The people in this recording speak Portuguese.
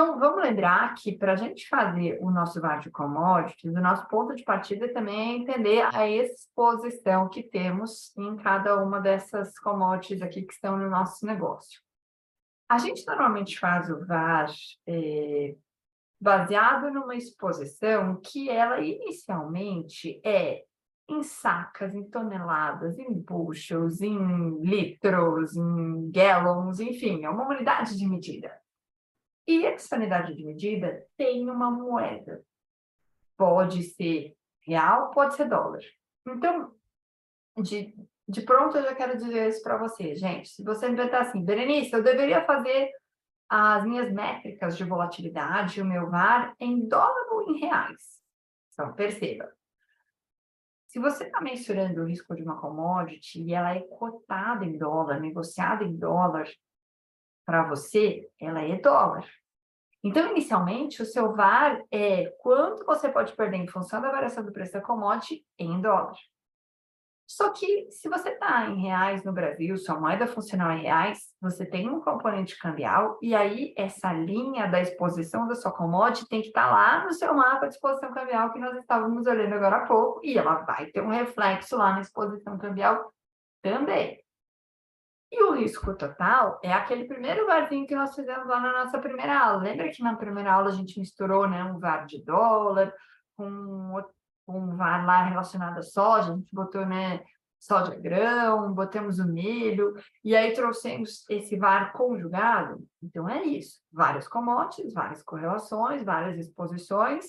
Então, vamos lembrar que para a gente fazer o nosso VAR de commodities, o nosso ponto de partida também é entender a exposição que temos em cada uma dessas commodities aqui que estão no nosso negócio. A gente normalmente faz o VAR é, baseado numa exposição que ela inicialmente é em sacas, em toneladas, em bushels, em litros, em gallons, enfim, é uma unidade de medida. E essa unidade de medida tem uma moeda. Pode ser real, pode ser dólar. Então, de, de pronto, eu já quero dizer isso para você, gente. Se você inventar assim, Berenice, eu deveria fazer as minhas métricas de volatilidade, o meu VAR, em dólar ou em reais. Então, perceba. Se você está mensurando o risco de uma commodity e ela é cotada em dólar, negociada em dólar, para você, ela é dólar. Então, inicialmente, o seu VAR é quanto você pode perder em função da variação do preço da commodity em dólar. Só que, se você está em reais no Brasil, sua moeda funcional é reais, você tem um componente cambial, e aí essa linha da exposição da sua commodity tem que estar tá lá no seu mapa de exposição cambial que nós estávamos olhando agora há pouco, e ela vai ter um reflexo lá na exposição cambial também. E o risco total é aquele primeiro VARzinho que nós fizemos lá na nossa primeira aula. Lembra que na primeira aula a gente misturou né, um VAR de dólar com um VAR lá relacionado à soja, a gente botou né, soja grão, botamos o milho, e aí trouxemos esse VAR conjugado. Então é isso, várias commodities, várias correlações, várias exposições,